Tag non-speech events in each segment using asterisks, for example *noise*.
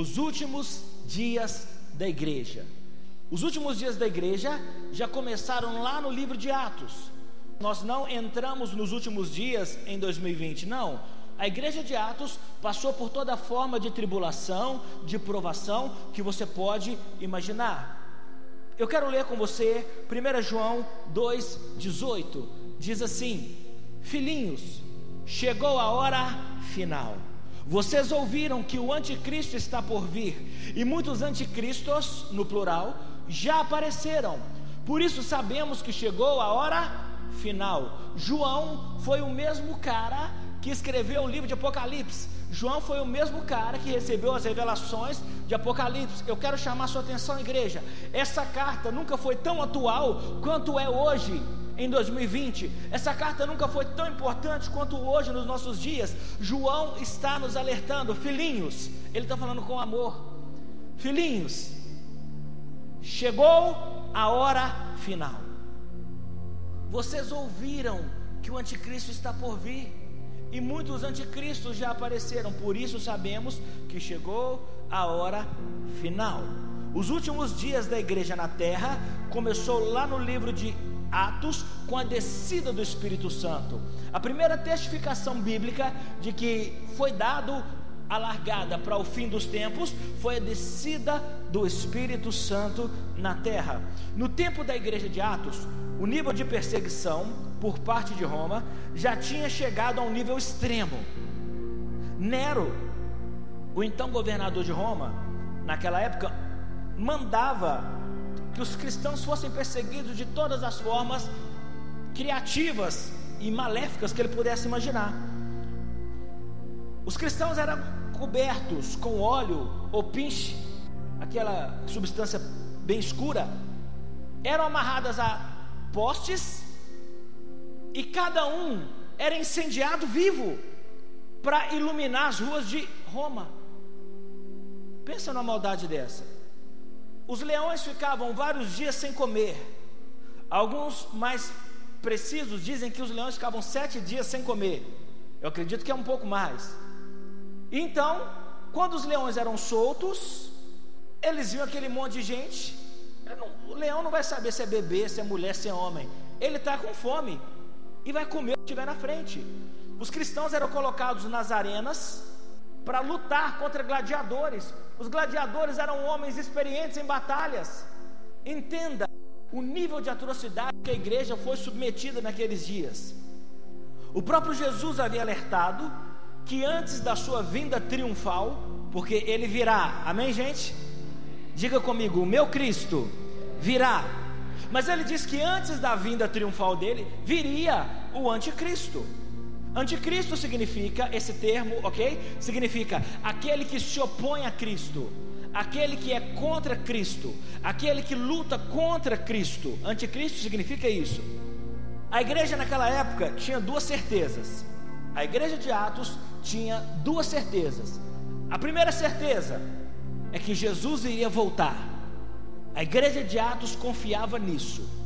os últimos dias da igreja. Os últimos dias da igreja já começaram lá no livro de Atos. Nós não entramos nos últimos dias em 2020, não. A igreja de Atos passou por toda forma de tribulação, de provação que você pode imaginar. Eu quero ler com você 1 João 2,18. Diz assim: Filhinhos, chegou a hora final. Vocês ouviram que o anticristo está por vir, e muitos anticristos, no plural, já apareceram. Por isso sabemos que chegou a hora final. João foi o mesmo cara que escreveu o livro de Apocalipse. João foi o mesmo cara que recebeu as revelações de Apocalipse. Eu quero chamar sua atenção, igreja. Essa carta nunca foi tão atual quanto é hoje, em 2020. Essa carta nunca foi tão importante quanto hoje nos nossos dias. João está nos alertando, filhinhos. Ele está falando com amor. Filhinhos, chegou a hora final. Vocês ouviram que o anticristo está por vir. E muitos anticristos já apareceram, por isso sabemos que chegou a hora final. Os últimos dias da igreja na terra começou lá no livro de Atos com a descida do Espírito Santo. A primeira testificação bíblica de que foi dado a largada para o fim dos tempos foi a descida do Espírito Santo na terra. No tempo da igreja de Atos, o nível de perseguição por parte de Roma já tinha chegado a um nível extremo. Nero, o então governador de Roma, naquela época, mandava que os cristãos fossem perseguidos de todas as formas criativas e maléficas que ele pudesse imaginar. Os cristãos eram cobertos com óleo ou pinche, aquela substância bem escura, eram amarradas a postes e cada um era incendiado vivo para iluminar as ruas de Roma. Pensa numa maldade dessa. Os leões ficavam vários dias sem comer. Alguns mais precisos dizem que os leões ficavam sete dias sem comer. Eu acredito que é um pouco mais. Então, quando os leões eram soltos, eles viam aquele monte de gente. o leão não vai saber se é bebê, se é mulher, se é homem. Ele está com fome e vai comer o que estiver na frente. Os cristãos eram colocados nas arenas para lutar contra gladiadores. Os gladiadores eram homens experientes em batalhas. Entenda o nível de atrocidade que a igreja foi submetida naqueles dias. O próprio Jesus havia alertado que antes da sua vinda triunfal, porque ele virá, amém, gente? Diga comigo: o meu Cristo virá mas ele diz que antes da vinda triunfal dele, viria o anticristo. Anticristo significa, esse termo, ok? Significa aquele que se opõe a Cristo, aquele que é contra Cristo, aquele que luta contra Cristo. Anticristo significa isso. A igreja naquela época tinha duas certezas. A igreja de Atos tinha duas certezas. A primeira certeza é que Jesus iria voltar. A igreja de Atos confiava nisso.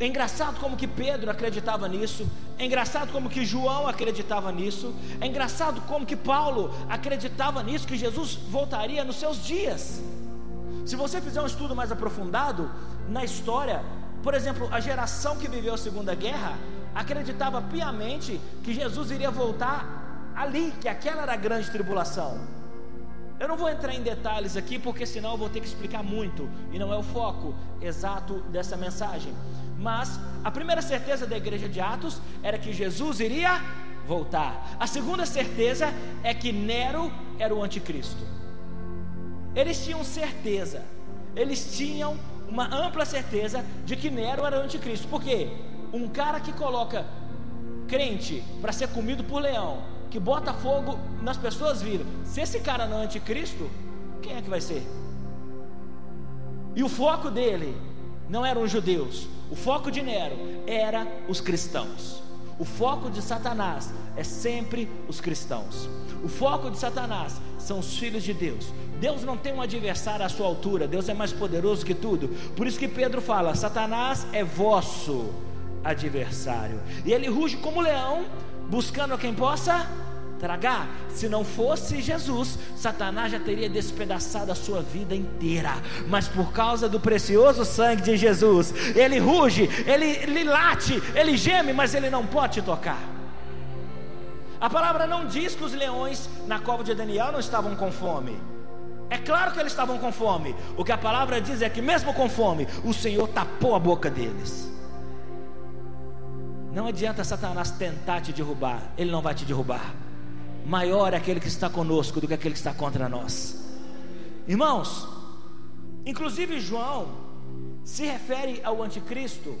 É engraçado como que Pedro acreditava nisso. É engraçado como que João acreditava nisso. É engraçado como que Paulo acreditava nisso que Jesus voltaria nos seus dias. Se você fizer um estudo mais aprofundado na história, por exemplo, a geração que viveu a Segunda Guerra acreditava piamente que Jesus iria voltar ali, que aquela era a grande tribulação. Eu não vou entrar em detalhes aqui, porque senão eu vou ter que explicar muito, e não é o foco exato dessa mensagem. Mas a primeira certeza da igreja de Atos era que Jesus iria voltar. A segunda certeza é que Nero era o anticristo. Eles tinham certeza, eles tinham uma ampla certeza de que Nero era o anticristo. Por quê? Um cara que coloca crente para ser comido por leão que bota fogo nas pessoas viram. Se esse cara não é anticristo, quem é que vai ser? E o foco dele não eram os judeus, o foco de Nero era os cristãos. O foco de Satanás é sempre os cristãos. O foco de Satanás são os filhos de Deus. Deus não tem um adversário à sua altura, Deus é mais poderoso que tudo. Por isso que Pedro fala: Satanás é vosso adversário. E ele ruge como leão, buscando a quem possa tragar. Se não fosse Jesus, Satanás já teria despedaçado a sua vida inteira. Mas por causa do precioso sangue de Jesus, ele ruge, ele, ele late, ele geme, mas ele não pode te tocar. A palavra não diz que os leões na cova de Daniel não estavam com fome. É claro que eles estavam com fome. O que a palavra diz é que, mesmo com fome, o Senhor tapou a boca deles. Não adianta Satanás tentar te derrubar, ele não vai te derrubar. Maior é aquele que está conosco do que aquele que está contra nós. Irmãos, inclusive João se refere ao anticristo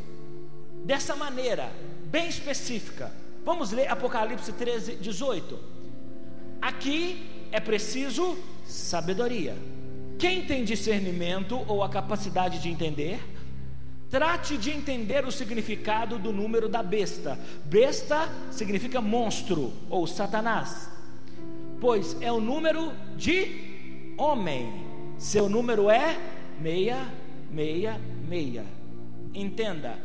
dessa maneira, bem específica. Vamos ler Apocalipse 13, 18. Aqui é preciso sabedoria. Quem tem discernimento ou a capacidade de entender, trate de entender o significado do número da besta. Besta significa monstro ou Satanás, pois é o número de homem. Seu número é meia, meia, meia. Entenda,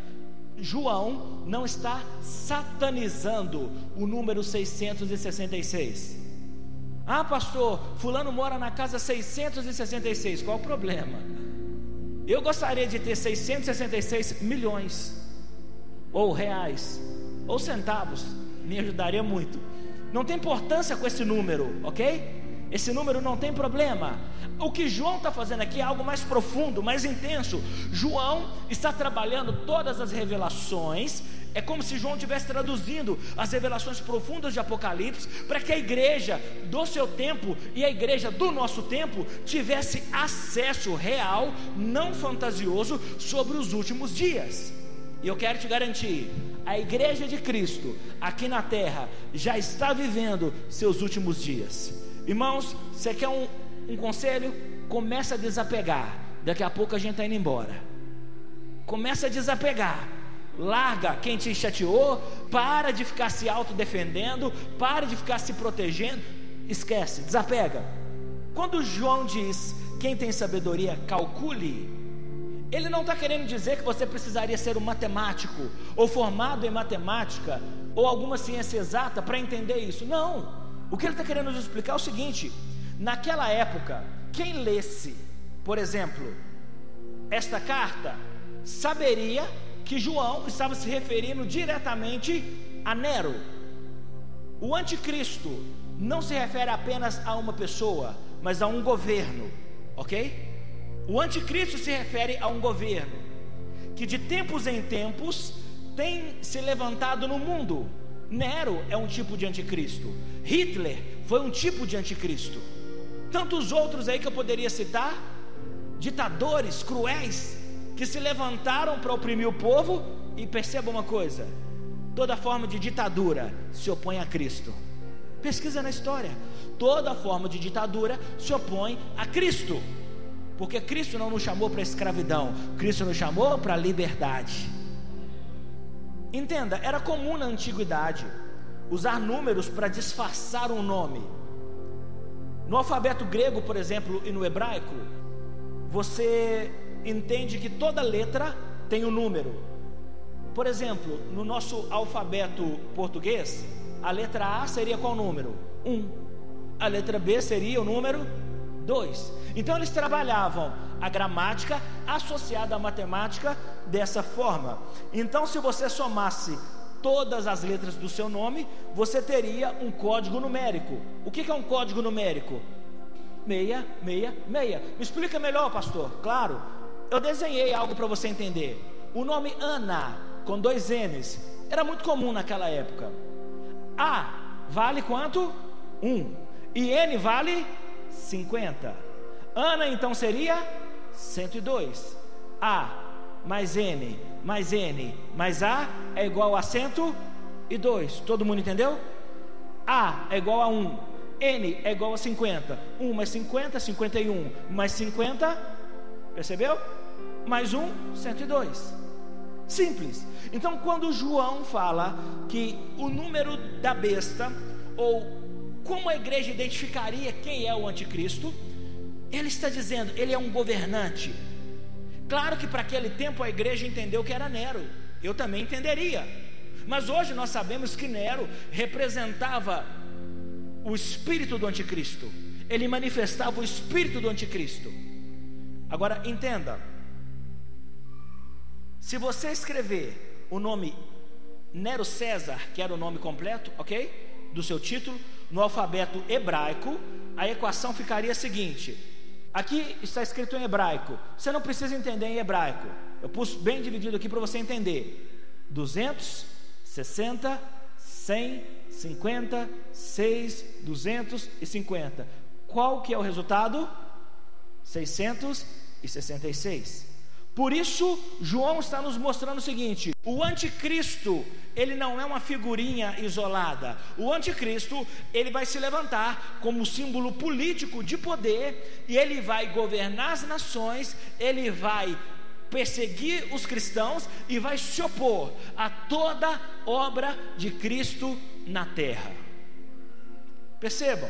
João não está satanizando o número 666. Ah, pastor, fulano mora na casa 666. Qual o problema? Eu gostaria de ter 666 milhões, ou reais, ou centavos, me ajudaria muito. Não tem importância com esse número, ok? Esse número não tem problema. O que João está fazendo aqui é algo mais profundo, mais intenso. João está trabalhando todas as revelações é como se João estivesse traduzindo as revelações profundas de Apocalipse para que a igreja do seu tempo e a igreja do nosso tempo tivesse acesso real, não fantasioso, sobre os últimos dias. E eu quero te garantir, a igreja de Cristo aqui na terra já está vivendo seus últimos dias. Irmãos, você quer um, um conselho? Começa a desapegar. Daqui a pouco a gente está indo embora. Começa a desapegar larga quem te chateou, para de ficar se autodefendendo, para de ficar se protegendo, esquece, desapega. Quando João diz quem tem sabedoria, calcule, ele não está querendo dizer que você precisaria ser um matemático, ou formado em matemática, ou alguma ciência exata para entender isso. Não. O que ele está querendo nos explicar é o seguinte: naquela época, quem lesse, por exemplo, esta carta, saberia que João estava se referindo diretamente a Nero. O anticristo não se refere apenas a uma pessoa, mas a um governo, ok? O anticristo se refere a um governo que de tempos em tempos tem se levantado no mundo. Nero é um tipo de anticristo, Hitler foi um tipo de anticristo. Tantos outros aí que eu poderia citar, ditadores cruéis que se levantaram para oprimir o povo, e perceba uma coisa: toda forma de ditadura se opõe a Cristo. Pesquisa na história. Toda forma de ditadura se opõe a Cristo. Porque Cristo não nos chamou para escravidão, Cristo nos chamou para liberdade. Entenda, era comum na antiguidade usar números para disfarçar um nome. No alfabeto grego, por exemplo, e no hebraico, você entende que toda letra tem um número. Por exemplo, no nosso alfabeto português, a letra A seria qual número? 1. Um. A letra B seria o número 2. Então eles trabalhavam a gramática associada à matemática dessa forma. Então, se você somasse todas as letras do seu nome, você teria um código numérico. O que é um código numérico? Meia, meia, meia. Me explica melhor, pastor. Claro, eu desenhei algo para você entender. O nome Ana, com dois N's, era muito comum naquela época. A vale quanto? Um. E N vale 50. Ana então seria 102. A mais N mais N mais A é igual a 102. Todo mundo entendeu? A é igual a 1. N é igual a 50. 1 mais 50, 51. Mais 50, Percebeu? Mais um, 102. Simples. Então, quando João fala que o número da besta, ou como a igreja identificaria quem é o anticristo, ele está dizendo, ele é um governante. Claro que para aquele tempo a igreja entendeu que era Nero. Eu também entenderia. Mas hoje nós sabemos que Nero representava o espírito do anticristo. Ele manifestava o espírito do anticristo. Agora entenda. Se você escrever o nome Nero César, que era o nome completo, ok? Do seu título, no alfabeto hebraico, a equação ficaria a seguinte: aqui está escrito em hebraico, você não precisa entender em hebraico, eu pus bem dividido aqui para você entender: 260, 100, 50, 6, 250. Qual que é o resultado? 666. Por isso, João está nos mostrando o seguinte: o anticristo, ele não é uma figurinha isolada. O anticristo, ele vai se levantar como símbolo político de poder e ele vai governar as nações, ele vai perseguir os cristãos e vai se opor a toda obra de Cristo na terra. Percebam,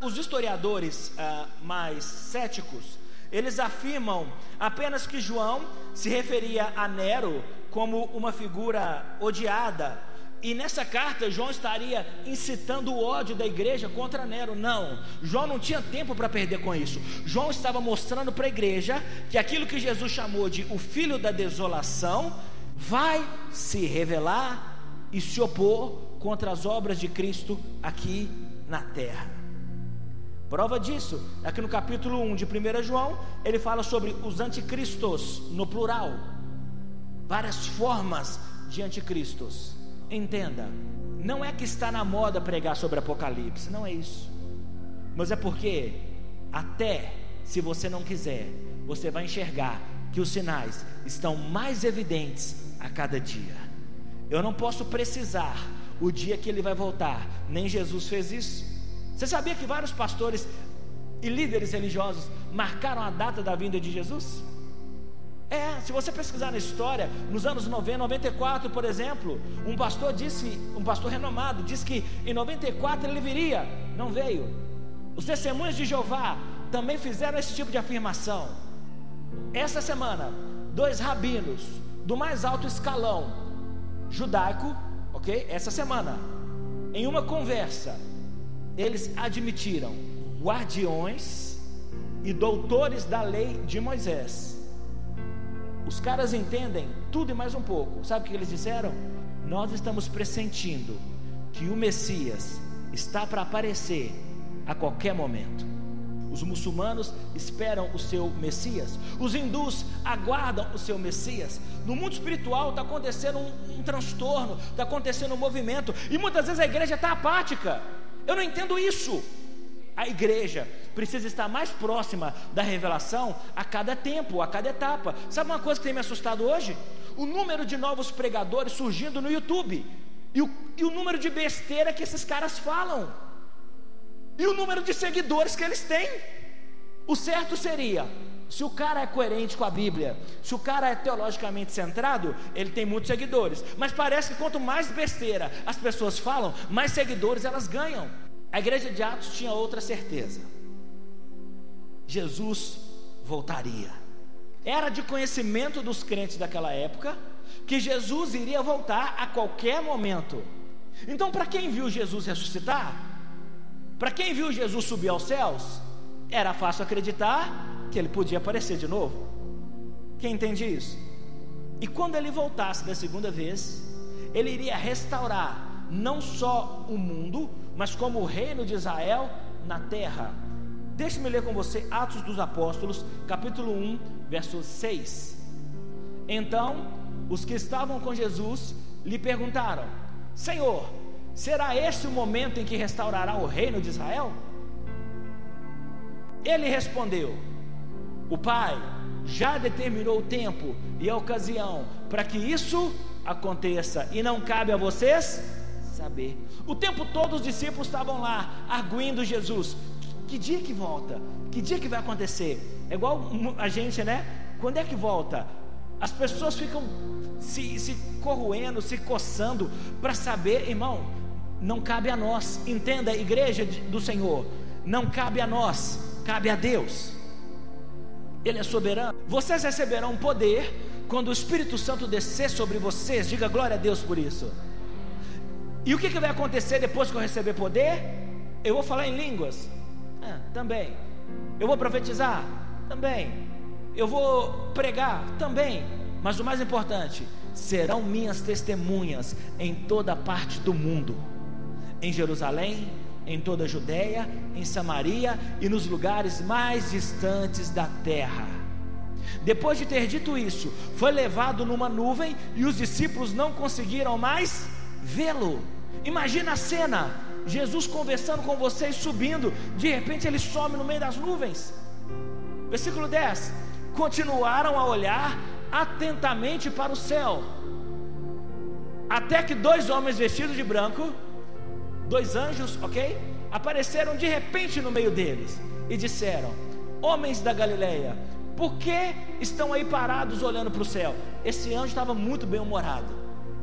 os historiadores ah, mais céticos eles afirmam apenas que João se referia a Nero como uma figura odiada. E nessa carta, João estaria incitando o ódio da igreja contra Nero. Não, João não tinha tempo para perder com isso. João estava mostrando para a igreja que aquilo que Jesus chamou de o filho da desolação vai se revelar e se opor contra as obras de Cristo aqui na terra. Prova disso é que no capítulo 1 de 1 João, ele fala sobre os anticristos, no plural. Várias formas de anticristos. Entenda, não é que está na moda pregar sobre Apocalipse, não é isso. Mas é porque, até se você não quiser, você vai enxergar que os sinais estão mais evidentes a cada dia. Eu não posso precisar o dia que ele vai voltar, nem Jesus fez isso. Você sabia que vários pastores e líderes religiosos marcaram a data da vinda de Jesus? É, se você pesquisar na história, nos anos 90, 94, por exemplo, um pastor disse, um pastor renomado, disse que em 94 ele viria, não veio. Os testemunhos de Jeová também fizeram esse tipo de afirmação. Essa semana, dois rabinos do mais alto escalão judaico, ok? Essa semana, em uma conversa, eles admitiram guardiões e doutores da lei de Moisés. Os caras entendem tudo e mais um pouco. Sabe o que eles disseram? Nós estamos pressentindo que o Messias está para aparecer a qualquer momento. Os muçulmanos esperam o seu Messias, os hindus aguardam o seu Messias. No mundo espiritual está acontecendo um, um transtorno, está acontecendo um movimento, e muitas vezes a igreja está apática. Eu não entendo isso. A igreja precisa estar mais próxima da revelação a cada tempo, a cada etapa. Sabe uma coisa que tem me assustado hoje? O número de novos pregadores surgindo no YouTube. E o, e o número de besteira que esses caras falam. E o número de seguidores que eles têm. O certo seria se o cara é coerente com a Bíblia, se o cara é teologicamente centrado, ele tem muitos seguidores. Mas parece que quanto mais besteira as pessoas falam, mais seguidores elas ganham. A igreja de Atos tinha outra certeza: Jesus voltaria. Era de conhecimento dos crentes daquela época que Jesus iria voltar a qualquer momento. Então, para quem viu Jesus ressuscitar, para quem viu Jesus subir aos céus, era fácil acreditar que ele podia aparecer de novo. Quem entende isso? E quando ele voltasse da segunda vez, ele iria restaurar não só o mundo, mas como o reino de Israel na terra. Deixe-me ler com você Atos dos Apóstolos, capítulo 1, verso 6. Então, os que estavam com Jesus lhe perguntaram: Senhor, será este o momento em que restaurará o reino de Israel? Ele respondeu: o Pai já determinou o tempo e a ocasião para que isso aconteça e não cabe a vocês saber. O tempo todo os discípulos estavam lá arguindo Jesus. Que dia que volta? Que dia que vai acontecer? É igual a gente, né? Quando é que volta? As pessoas ficam se, se corroendo, se coçando para saber, irmão. Não cabe a nós. Entenda, igreja do Senhor. Não cabe a nós, cabe a Deus. Ele é soberano. Vocês receberão poder quando o Espírito Santo descer sobre vocês. Diga glória a Deus por isso. E o que, que vai acontecer depois que eu receber poder? Eu vou falar em línguas? Ah, também. Eu vou profetizar? Também. Eu vou pregar? Também. Mas o mais importante, serão minhas testemunhas em toda parte do mundo. Em Jerusalém, em toda a Judéia, em Samaria e nos lugares mais distantes da terra. Depois de ter dito isso, foi levado numa nuvem e os discípulos não conseguiram mais vê-lo. Imagina a cena: Jesus conversando com vocês, subindo, de repente ele some no meio das nuvens. Versículo 10: Continuaram a olhar atentamente para o céu, até que dois homens vestidos de branco, dois anjos, ok? Apareceram de repente no meio deles e disseram: Homens da Galileia, por que estão aí parados olhando para o céu? Esse anjo estava muito bem humorado.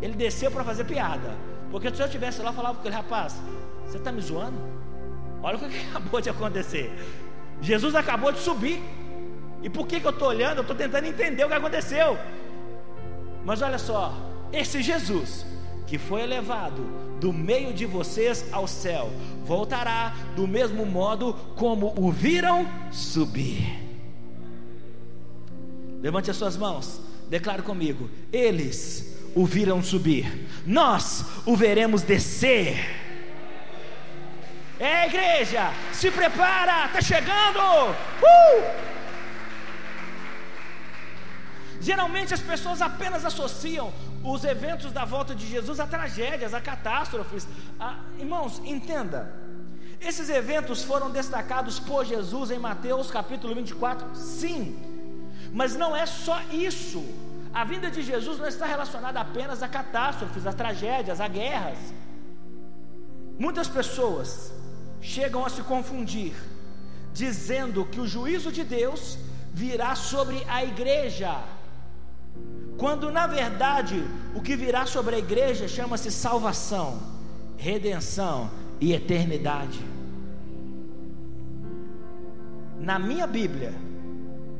Ele desceu para fazer piada. Porque se eu estivesse lá, eu falava com ele, rapaz, você está me zoando? Olha o que *laughs* acabou de acontecer. Jesus acabou de subir. E por que, que eu estou olhando? Eu estou tentando entender o que aconteceu. Mas olha só, esse Jesus que foi elevado do meio de vocês ao céu, voltará do mesmo modo como o viram subir. Levante as suas mãos, declare comigo: eles o viram subir, nós o veremos descer. É igreja, se prepara, está chegando. Uh! Geralmente as pessoas apenas associam os eventos da volta de Jesus a tragédias, a catástrofes. A... Irmãos, entenda. Esses eventos foram destacados por Jesus em Mateus capítulo 24, sim. Mas não é só isso. A vinda de Jesus não está relacionada apenas a catástrofes, a tragédias, a guerras. Muitas pessoas chegam a se confundir, dizendo que o juízo de Deus virá sobre a igreja, quando na verdade o que virá sobre a igreja chama-se salvação, redenção e eternidade. Na minha Bíblia,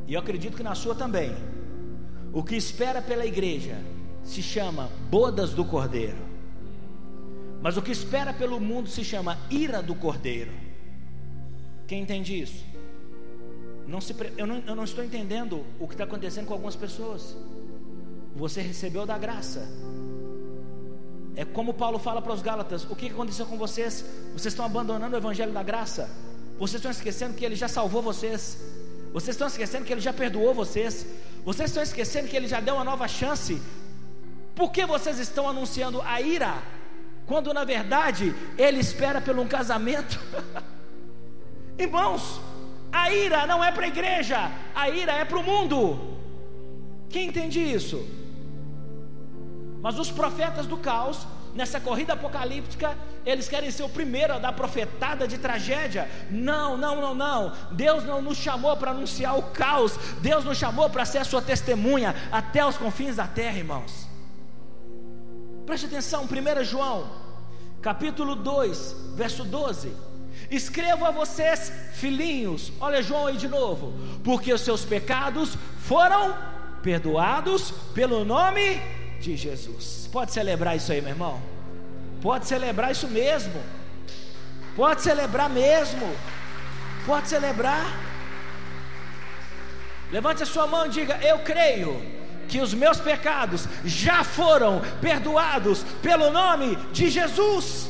e eu acredito que na sua também, o que espera pela igreja se chama bodas do Cordeiro. Mas o que espera pelo mundo se chama ira do Cordeiro. Quem entende isso? Não se, eu, não, eu não estou entendendo o que está acontecendo com algumas pessoas. Você recebeu da graça. É como Paulo fala para os Gálatas: o que aconteceu com vocês? Vocês estão abandonando o Evangelho da graça. Vocês estão esquecendo que Ele já salvou vocês. Vocês estão esquecendo que Ele já perdoou vocês. Vocês estão esquecendo que Ele já deu uma nova chance. Por que vocês estão anunciando a ira? Quando na verdade Ele espera pelo um casamento. *laughs* Irmãos, a ira não é para a igreja, a ira é para o mundo. Quem entende isso? Mas os profetas do caos, nessa corrida apocalíptica, eles querem ser o primeiro a dar profetada de tragédia. Não, não, não, não. Deus não nos chamou para anunciar o caos. Deus nos chamou para ser a sua testemunha até os confins da terra, irmãos. Preste atenção, 1 João, capítulo 2, verso 12. Escrevo a vocês, filhinhos, olha João aí de novo, porque os seus pecados foram perdoados pelo nome de Jesus. Pode celebrar isso aí, meu irmão? Pode celebrar isso mesmo. Pode celebrar mesmo. Pode celebrar. Levante a sua mão e diga: Eu creio que os meus pecados já foram perdoados pelo nome de Jesus.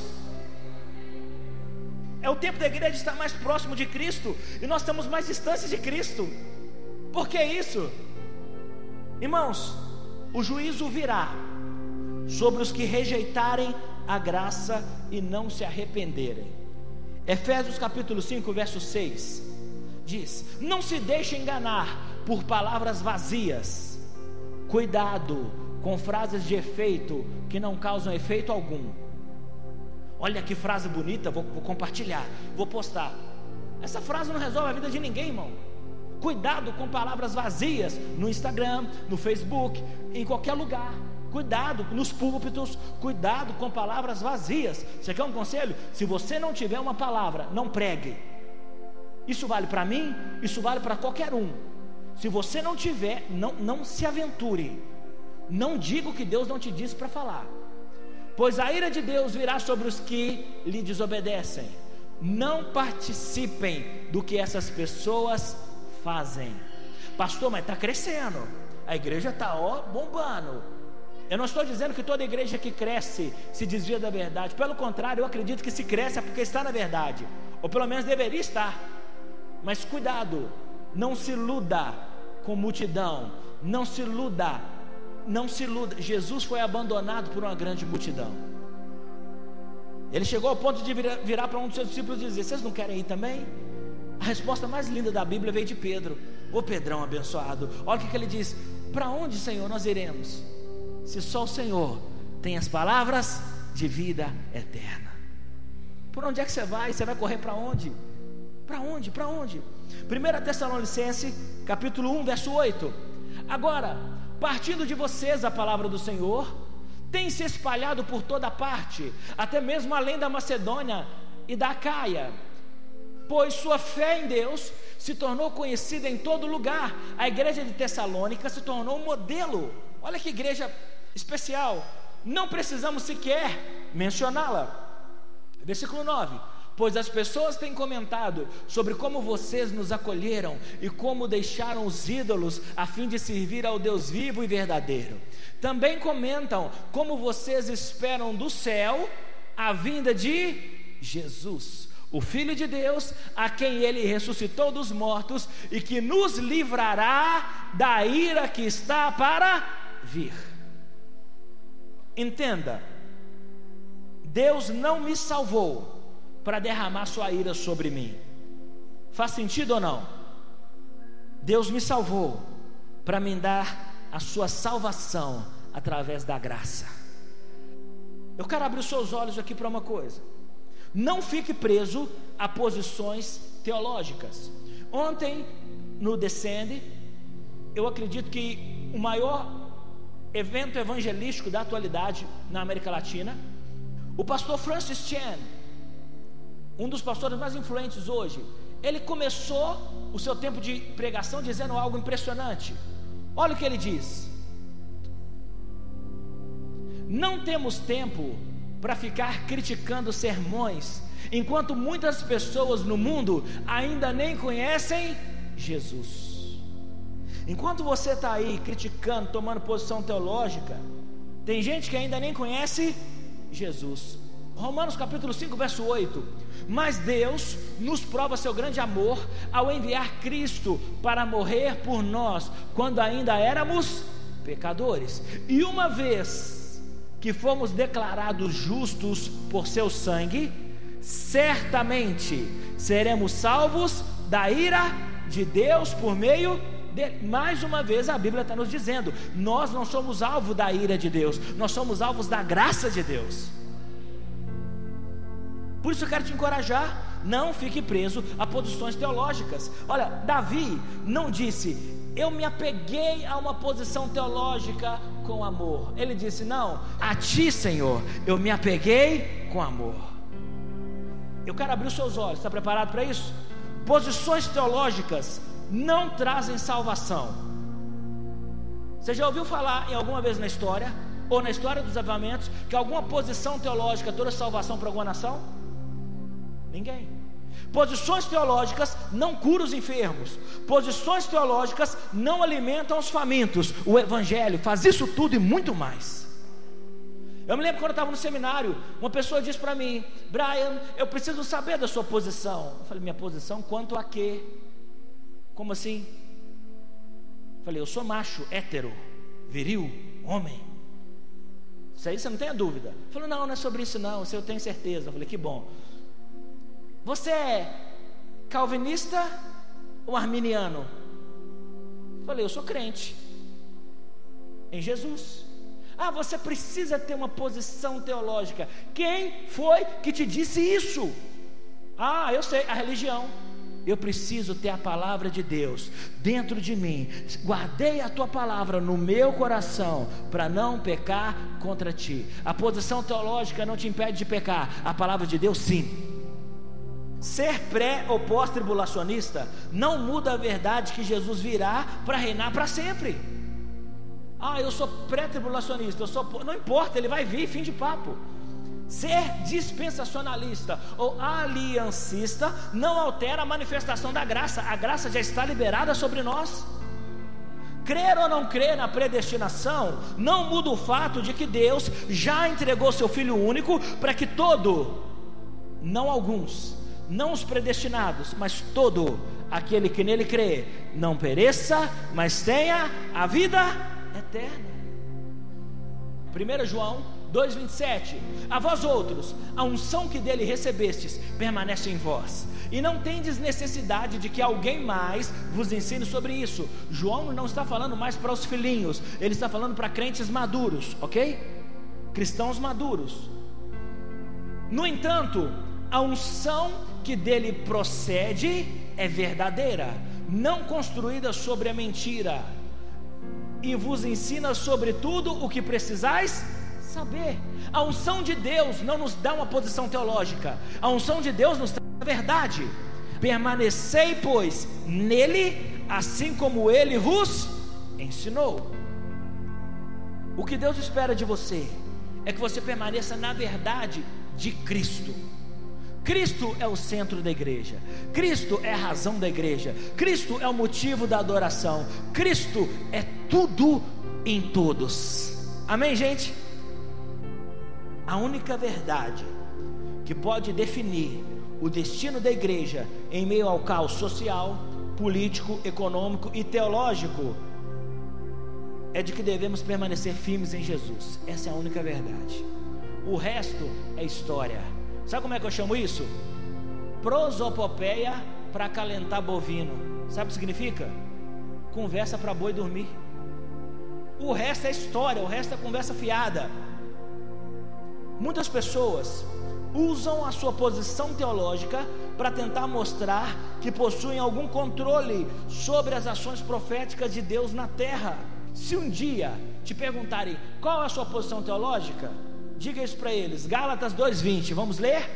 É o tempo da igreja estar mais próximo de Cristo e nós estamos mais distantes de Cristo. Por que isso? Irmãos, o juízo virá sobre os que rejeitarem a graça e não se arrependerem. Efésios capítulo 5, verso 6 diz: Não se deixe enganar por palavras vazias. Cuidado com frases de efeito que não causam efeito algum. Olha que frase bonita, vou, vou compartilhar, vou postar. Essa frase não resolve a vida de ninguém, irmão. Cuidado com palavras vazias no Instagram, no Facebook, em qualquer lugar. Cuidado nos púlpitos, cuidado com palavras vazias. Você quer um conselho? Se você não tiver uma palavra, não pregue. Isso vale para mim, isso vale para qualquer um. Se você não tiver, não, não se aventure. Não diga o que Deus não te disse para falar. Pois a ira de Deus virá sobre os que lhe desobedecem. Não participem do que essas pessoas fazem. Pastor, mas está crescendo. A igreja está ó bombando. Eu não estou dizendo que toda igreja que cresce se desvia da verdade. Pelo contrário, eu acredito que se cresce é porque está na verdade. Ou pelo menos deveria estar. Mas cuidado, não se iluda com multidão. Não se iluda. Não se iluda. Jesus foi abandonado por uma grande multidão. Ele chegou ao ponto de virar, virar para um dos seus discípulos e dizer: Vocês não querem ir também? A resposta mais linda da Bíblia veio de Pedro. Ô Pedrão abençoado, olha o que, ele diz: Para onde, Senhor, nós iremos? Se só o Senhor tem as palavras de vida eterna. Por onde é que você vai? Você vai correr para onde? Para onde? Para onde? 1 Tessalonicense, capítulo 1, verso 8. Agora, partindo de vocês a palavra do Senhor, tem se espalhado por toda parte, até mesmo além da Macedônia e da Caia pois sua fé em Deus se tornou conhecida em todo lugar. A igreja de Tessalônica se tornou um modelo. Olha que igreja especial. Não precisamos sequer mencioná-la. Versículo 9: Pois as pessoas têm comentado sobre como vocês nos acolheram e como deixaram os ídolos a fim de servir ao Deus vivo e verdadeiro. Também comentam como vocês esperam do céu a vinda de Jesus o Filho de Deus, a quem ele ressuscitou dos mortos e que nos livrará da ira que está para vir. Entenda, Deus não me salvou para derramar sua ira sobre mim. Faz sentido ou não? Deus me salvou para me dar a sua salvação através da graça. Eu quero abrir os seus olhos aqui para uma coisa. Não fique preso a posições teológicas. Ontem, no Descende, eu acredito que o maior evento evangelístico da atualidade na América Latina, o pastor Francis Chan, um dos pastores mais influentes hoje, ele começou o seu tempo de pregação dizendo algo impressionante. Olha o que ele diz: Não temos tempo para ficar criticando sermões, enquanto muitas pessoas no mundo ainda nem conhecem Jesus. Enquanto você está aí criticando, tomando posição teológica, tem gente que ainda nem conhece Jesus. Romanos capítulo 5, verso 8. Mas Deus nos prova seu grande amor ao enviar Cristo para morrer por nós, quando ainda éramos pecadores. E uma vez que fomos declarados justos por seu sangue, certamente seremos salvos da ira de Deus por meio de, mais uma vez a Bíblia está nos dizendo: nós não somos alvo da ira de Deus, nós somos alvos da graça de Deus. Por isso eu quero te encorajar, não fique preso a posições teológicas. Olha, Davi não disse, eu me apeguei a uma posição teológica com amor. Ele disse: Não, a ti, Senhor, eu me apeguei com amor. Eu quero abrir os seus olhos, está preparado para isso? Posições teológicas não trazem salvação. Você já ouviu falar em alguma vez na história, ou na história dos avamentos, que alguma posição teológica trouxe salvação para alguma nação? Ninguém. Posições teológicas não curam os enfermos. Posições teológicas não alimentam os famintos. O Evangelho faz isso tudo e muito mais. Eu me lembro quando eu estava no seminário, uma pessoa disse para mim: Brian, eu preciso saber da sua posição. Eu falei: Minha posição quanto a quê? Como assim? Eu falei: Eu sou macho, hétero, viril, homem. Isso aí você não tem a dúvida. Ele falou: Não, não é sobre isso, não. Isso eu tenho certeza. Eu falei: Que bom. Você é calvinista ou arminiano? Falei, eu sou crente em Jesus. Ah, você precisa ter uma posição teológica. Quem foi que te disse isso? Ah, eu sei, a religião. Eu preciso ter a palavra de Deus dentro de mim. Guardei a tua palavra no meu coração para não pecar contra ti. A posição teológica não te impede de pecar. A palavra de Deus, sim. Ser pré ou pós-tribulacionista não muda a verdade que Jesus virá para reinar para sempre. Ah, eu sou pré-tribulacionista, eu sou não importa, ele vai vir, fim de papo. Ser dispensacionalista ou aliancista não altera a manifestação da graça, a graça já está liberada sobre nós. Crer ou não crer na predestinação não muda o fato de que Deus já entregou seu Filho único para que todo, não alguns, não os predestinados, mas todo aquele que nele crê, não pereça, mas tenha a vida eterna. 1 João 2,27: A vós outros, a unção que dele recebestes permanece em vós, e não tendes necessidade de que alguém mais vos ensine sobre isso. João não está falando mais para os filhinhos, ele está falando para crentes maduros, ok? Cristãos maduros. No entanto, a unção que dele procede é verdadeira, não construída sobre a mentira, e vos ensina sobre tudo o que precisais saber. A unção de Deus não nos dá uma posição teológica, a unção de Deus nos traz a verdade. Permanecei, pois, nele, assim como ele vos ensinou. O que Deus espera de você é que você permaneça na verdade de Cristo. Cristo é o centro da igreja, Cristo é a razão da igreja, Cristo é o motivo da adoração, Cristo é tudo em todos. Amém, gente? A única verdade que pode definir o destino da igreja em meio ao caos social, político, econômico e teológico é de que devemos permanecer firmes em Jesus. Essa é a única verdade. O resto é história. Sabe como é que eu chamo isso? Prosopopeia para acalentar bovino. Sabe o que significa? Conversa para boi dormir. O resto é história, o resto é conversa fiada. Muitas pessoas usam a sua posição teológica para tentar mostrar que possuem algum controle sobre as ações proféticas de Deus na terra. Se um dia te perguntarem qual é a sua posição teológica, Diga isso para eles. Gálatas 2:20. Vamos ler?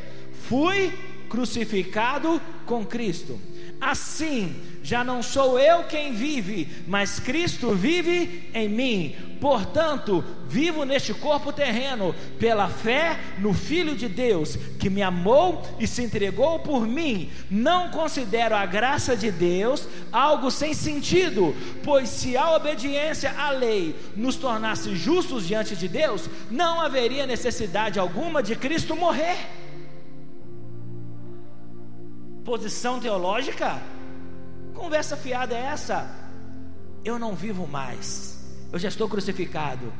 Fui crucificado com Cristo. Assim, já não sou eu quem vive, mas Cristo vive em mim. Portanto, vivo neste corpo terreno pela fé no Filho de Deus, que me amou e se entregou por mim. Não considero a graça de Deus algo sem sentido, pois se a obediência à lei nos tornasse justos diante de Deus, não haveria necessidade alguma de Cristo morrer. Posição teológica? Conversa fiada é essa? Eu não vivo mais eu já estou crucificado.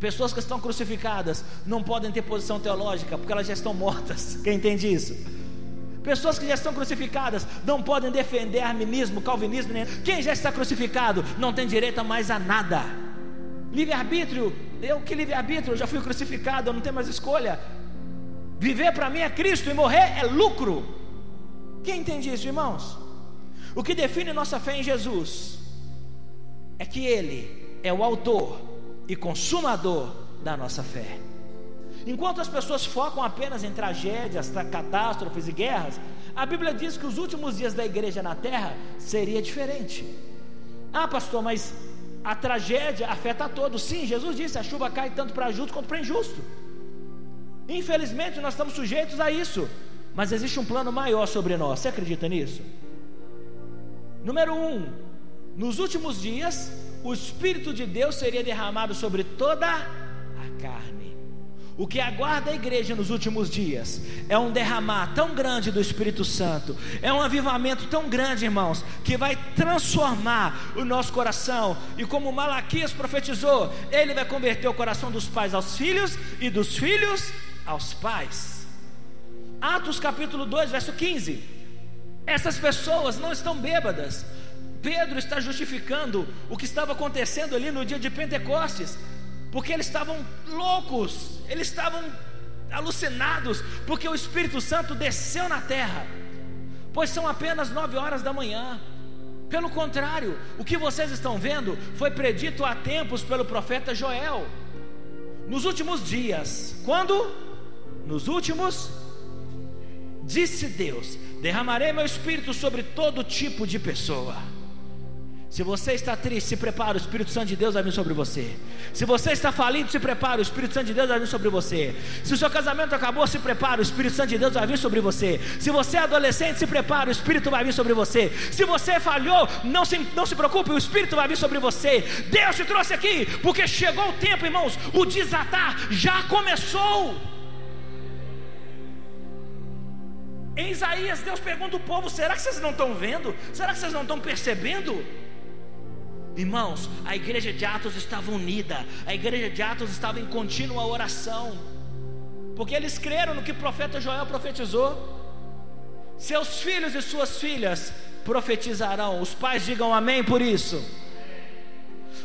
Pessoas que estão crucificadas não podem ter posição teológica porque elas já estão mortas. *laughs* Quem entende isso? Pessoas que já estão crucificadas não podem defender arminismo, calvinismo. Nem... Quem já está crucificado não tem direito a mais a nada. Livre-arbítrio, eu que livre-arbítrio, eu já fui crucificado, eu não tenho mais escolha. Viver para mim é Cristo e morrer é lucro. Quem entende isso, irmãos? O que define nossa fé em Jesus é que Ele é o autor e consumador da nossa fé. Enquanto as pessoas focam apenas em tragédias, catástrofes e guerras, a Bíblia diz que os últimos dias da igreja na terra seria diferente. Ah, pastor, mas a tragédia afeta a todos. Sim, Jesus disse: a chuva cai tanto para justo quanto para injusto. Infelizmente, nós estamos sujeitos a isso, mas existe um plano maior sobre nós. Você acredita nisso? Número um, nos últimos dias, o Espírito de Deus seria derramado sobre toda a carne. O que aguarda a igreja nos últimos dias é um derramar tão grande do Espírito Santo, é um avivamento tão grande, irmãos, que vai transformar o nosso coração. E como Malaquias profetizou, ele vai converter o coração dos pais aos filhos e dos filhos aos pais. Atos capítulo 2, verso 15. Essas pessoas não estão bêbadas, Pedro está justificando o que estava acontecendo ali no dia de Pentecostes, porque eles estavam loucos, eles estavam alucinados, porque o Espírito Santo desceu na terra, pois são apenas nove horas da manhã. Pelo contrário, o que vocês estão vendo foi predito há tempos pelo profeta Joel. Nos últimos dias, quando? Nos últimos, disse Deus: derramarei meu espírito sobre todo tipo de pessoa Se você está triste, se prepara, o Espírito Santo de Deus vai vir sobre você. Se você está falido, se prepara, o Espírito Santo de Deus vai vir sobre você. Se o seu casamento acabou, se prepara, o Espírito Santo de Deus vai vir sobre você. Se você é adolescente, se prepara, o Espírito vai vir sobre você. Se você falhou, não se, não se preocupe, o Espírito vai vir sobre você. Deus te trouxe aqui, porque chegou o tempo, irmãos, o desatar já começou. Em Isaías, Deus pergunta ao povo: será que vocês não estão vendo? Será que vocês não estão percebendo? Irmãos, a igreja de Atos estava unida, a igreja de Atos estava em contínua oração, porque eles creram no que o profeta Joel profetizou. Seus filhos e suas filhas profetizarão, os pais digam amém por isso.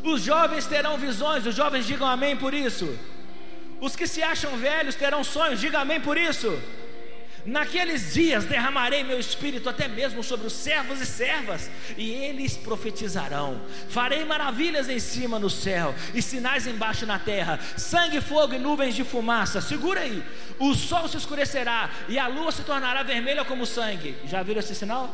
Os jovens terão visões, os jovens digam amém por isso. Os que se acham velhos terão sonhos, diga amém por isso. Naqueles dias derramarei meu espírito até mesmo sobre os servos e servas, e eles profetizarão. Farei maravilhas em cima no céu e sinais embaixo na terra: sangue, fogo e nuvens de fumaça. Segura aí. O sol se escurecerá e a lua se tornará vermelha como sangue. Já viram esse sinal?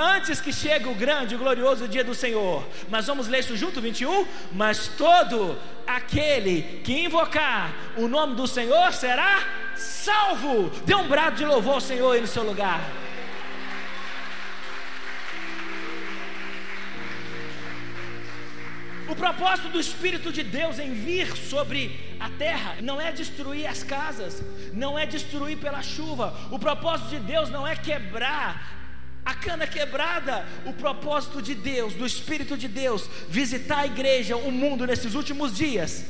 antes que chegue o grande e glorioso dia do Senhor. Mas vamos ler isso junto, 21? Mas todo aquele que invocar o nome do Senhor será salvo. Dê um brado de louvor ao Senhor aí no seu lugar. O propósito do Espírito de Deus em vir sobre a terra não é destruir as casas, não é destruir pela chuva. O propósito de Deus não é quebrar a cana quebrada, o propósito de Deus, do Espírito de Deus, visitar a igreja, o mundo nesses últimos dias,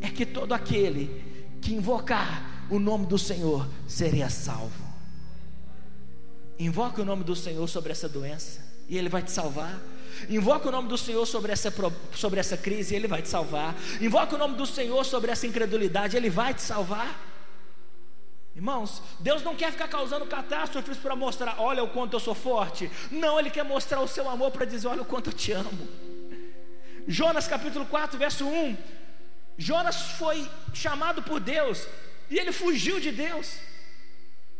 é que todo aquele que invocar o nome do Senhor seria salvo. Invoque o nome do Senhor sobre essa doença, e Ele vai te salvar. Invoque o nome do Senhor sobre essa, sobre essa crise, e Ele vai te salvar. Invoque o nome do Senhor sobre essa incredulidade, Ele vai te salvar. Irmãos, Deus não quer ficar causando catástrofes para mostrar, olha o quanto eu sou forte. Não, Ele quer mostrar o seu amor para dizer, olha o quanto eu te amo. Jonas capítulo 4, verso 1. Jonas foi chamado por Deus e ele fugiu de Deus.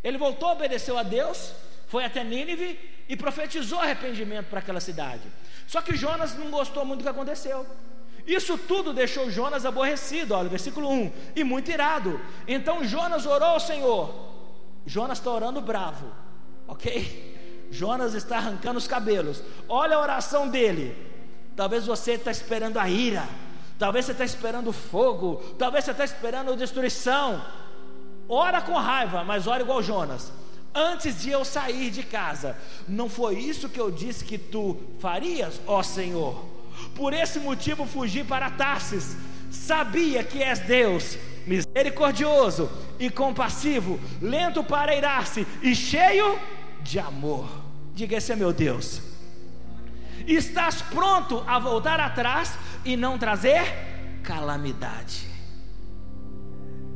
Ele voltou, obedeceu a Deus, foi até Nínive e profetizou arrependimento para aquela cidade. Só que Jonas não gostou muito do que aconteceu. Isso tudo deixou Jonas aborrecido, olha, versículo 1, e muito irado. Então Jonas orou ao Senhor. Jonas está orando bravo, ok? Jonas está arrancando os cabelos. Olha a oração dele. Talvez você está esperando a ira, talvez você está esperando fogo, talvez você está esperando destruição. Ora com raiva, mas ora igual Jonas. Antes de eu sair de casa, não foi isso que eu disse que tu farias, ó Senhor? Por esse motivo fugi para Tarsis. Sabia que és Deus, misericordioso e compassivo, lento para irar-se e cheio de amor. Diga: Esse é meu Deus. Estás pronto a voltar atrás e não trazer calamidade.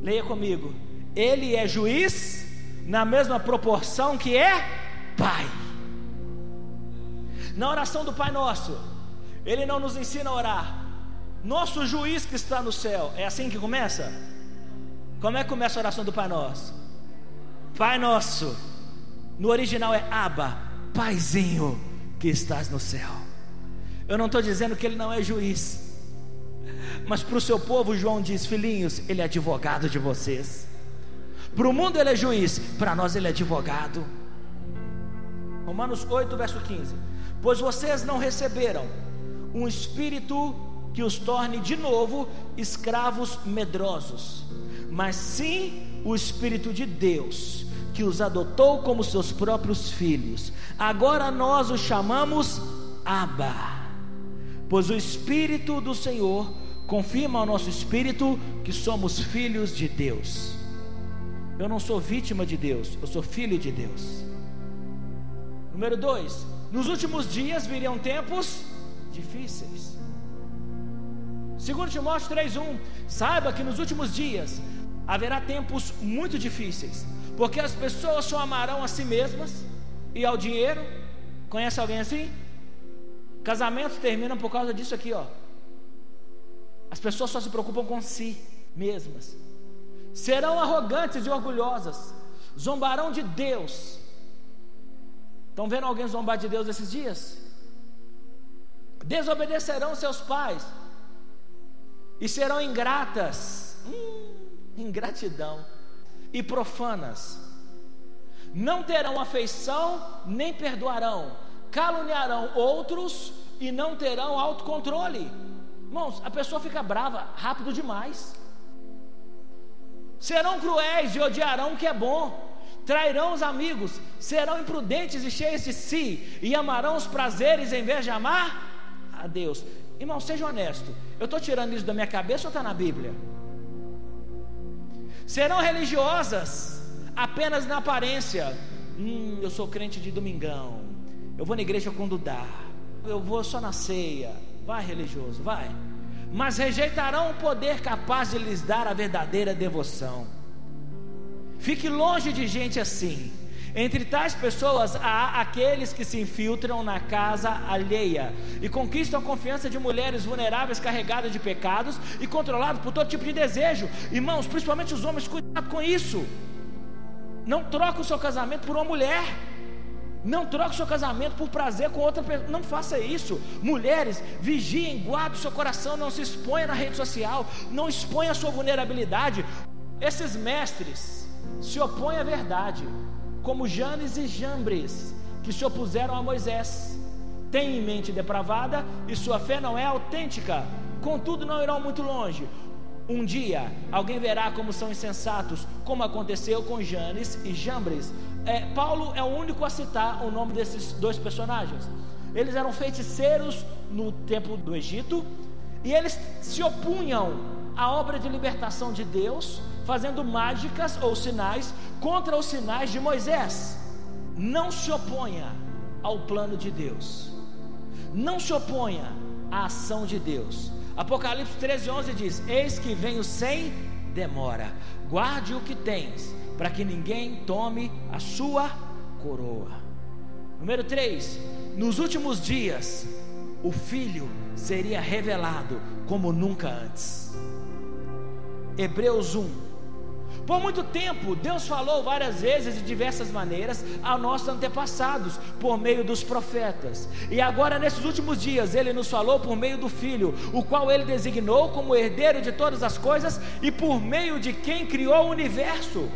Leia comigo. Ele é juiz na mesma proporção que é Pai. Na oração do Pai Nosso, ele não nos ensina a orar. Nosso juiz que está no céu, é assim que começa? Como é que começa a oração do Pai Nosso? Pai Nosso, no original é Abba, Paizinho que estás no céu. Eu não estou dizendo que ele não é juiz, mas para o seu povo, João diz: Filhinhos, ele é advogado de vocês. Para o mundo ele é juiz, para nós ele é advogado. Romanos 8, verso 15: Pois vocês não receberam um espírito que os torne de novo escravos medrosos, mas sim o Espírito de Deus, que os adotou como seus próprios filhos. Agora nós os chamamos Abba, pois o Espírito do Senhor confirma ao nosso espírito que somos filhos de Deus. Eu não sou vítima de Deus, eu sou filho de Deus. Número 2: Nos últimos dias viriam tempos difíceis. Segundo Timóteo 3:1, saiba que nos últimos dias haverá tempos muito difíceis, porque as pessoas só amarão a si mesmas e ao dinheiro. Conhece alguém assim? Casamentos terminam por causa disso aqui, ó. As pessoas só se preocupam com si mesmas. Serão arrogantes e orgulhosas, zombarão de Deus. Estão vendo alguém zombar de Deus esses dias? desobedecerão seus pais e serão ingratas, hum, ingratidão e profanas. Não terão afeição nem perdoarão, caluniarão outros e não terão autocontrole. Irmãos, a pessoa fica brava rápido demais. Serão cruéis e odiarão o que é bom. Trairão os amigos, serão imprudentes e cheios de si, e amarão os prazeres em vez de amar a Deus. Irmão, seja honesto. Eu estou tirando isso da minha cabeça ou está na Bíblia? Serão religiosas apenas na aparência. Hum, eu sou crente de domingão. Eu vou na igreja quando dá. Eu vou só na ceia. Vai, religioso, vai. Mas rejeitarão o poder capaz de lhes dar a verdadeira devoção. Fique longe de gente assim. Entre tais pessoas há aqueles que se infiltram na casa alheia e conquistam a confiança de mulheres vulneráveis carregadas de pecados e controladas por todo tipo de desejo. Irmãos, principalmente os homens, cuidado com isso. Não troque o seu casamento por uma mulher. Não troque o seu casamento por prazer com outra pessoa. Não faça isso. Mulheres, vigiem, guarde o seu coração. Não se exponha na rede social. Não exponha a sua vulnerabilidade. Esses mestres se opõem à verdade, como Janes e Jambres, que se opuseram a Moisés. Têm em mente depravada e sua fé não é autêntica. Contudo, não irão muito longe. Um dia alguém verá como são insensatos, como aconteceu com Janes e Jambres. É, Paulo é o único a citar o nome desses dois personagens. Eles eram feiticeiros no tempo do Egito e eles se opunham à obra de libertação de Deus, fazendo mágicas ou sinais contra os sinais de Moisés. Não se oponha ao plano de Deus, não se oponha à ação de Deus. Apocalipse 13, 11 diz: Eis que venho sem demora, guarde o que tens, para que ninguém tome a sua coroa. Número 3: Nos últimos dias, o Filho seria revelado como nunca antes. Hebreus 1, por muito tempo, Deus falou várias vezes de diversas maneiras a nossos antepassados, por meio dos profetas. E agora, nesses últimos dias, Ele nos falou por meio do Filho, o qual Ele designou como herdeiro de todas as coisas e por meio de quem criou o universo.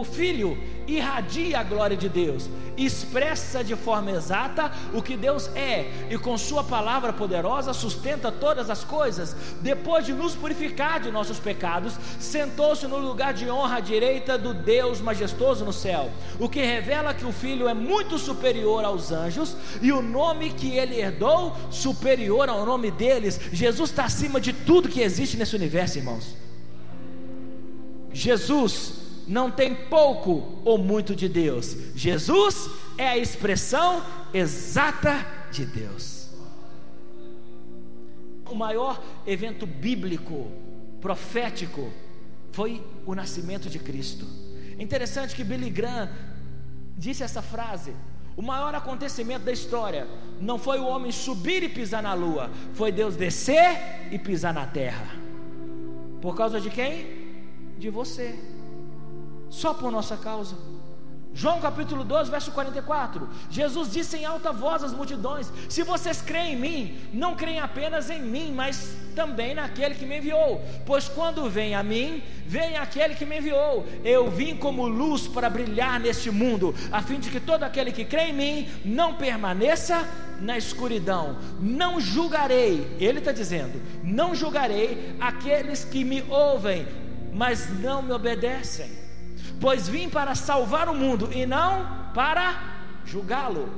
O Filho irradia a glória de Deus, expressa de forma exata o que Deus é, e com Sua palavra poderosa sustenta todas as coisas. Depois de nos purificar de nossos pecados, sentou-se no lugar de honra à direita do Deus majestoso no céu, o que revela que o Filho é muito superior aos anjos e o nome que ele herdou superior ao nome deles. Jesus está acima de tudo que existe nesse universo, irmãos. Jesus não tem pouco ou muito de Deus. Jesus é a expressão exata de Deus. O maior evento bíblico, profético, foi o nascimento de Cristo. Interessante que Billy Graham disse essa frase: o maior acontecimento da história não foi o homem subir e pisar na lua, foi Deus descer e pisar na terra. Por causa de quem? De você só por nossa causa. João capítulo 12, verso 44. Jesus disse em alta voz às multidões: Se vocês creem em mim, não creem apenas em mim, mas também naquele que me enviou. Pois quando vem a mim, vem aquele que me enviou. Eu vim como luz para brilhar neste mundo, a fim de que todo aquele que crê em mim não permaneça na escuridão. Não julgarei, ele está dizendo: Não julgarei aqueles que me ouvem, mas não me obedecem pois vim para salvar o mundo e não para julgá-lo.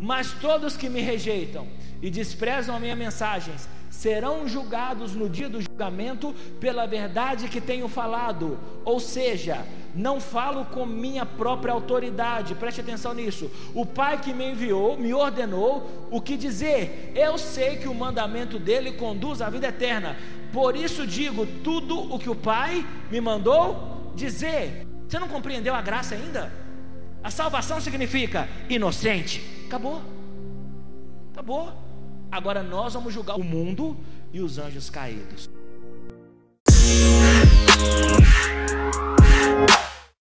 Mas todos que me rejeitam e desprezam a minha mensagem serão julgados no dia do julgamento pela verdade que tenho falado. Ou seja, não falo com minha própria autoridade, preste atenção nisso. O Pai que me enviou me ordenou o que dizer. Eu sei que o mandamento dele conduz à vida eterna. Por isso digo tudo o que o Pai me mandou dizer. Você não compreendeu a graça ainda? A salvação significa inocente. Acabou. Acabou. Agora nós vamos julgar o mundo e os anjos caídos.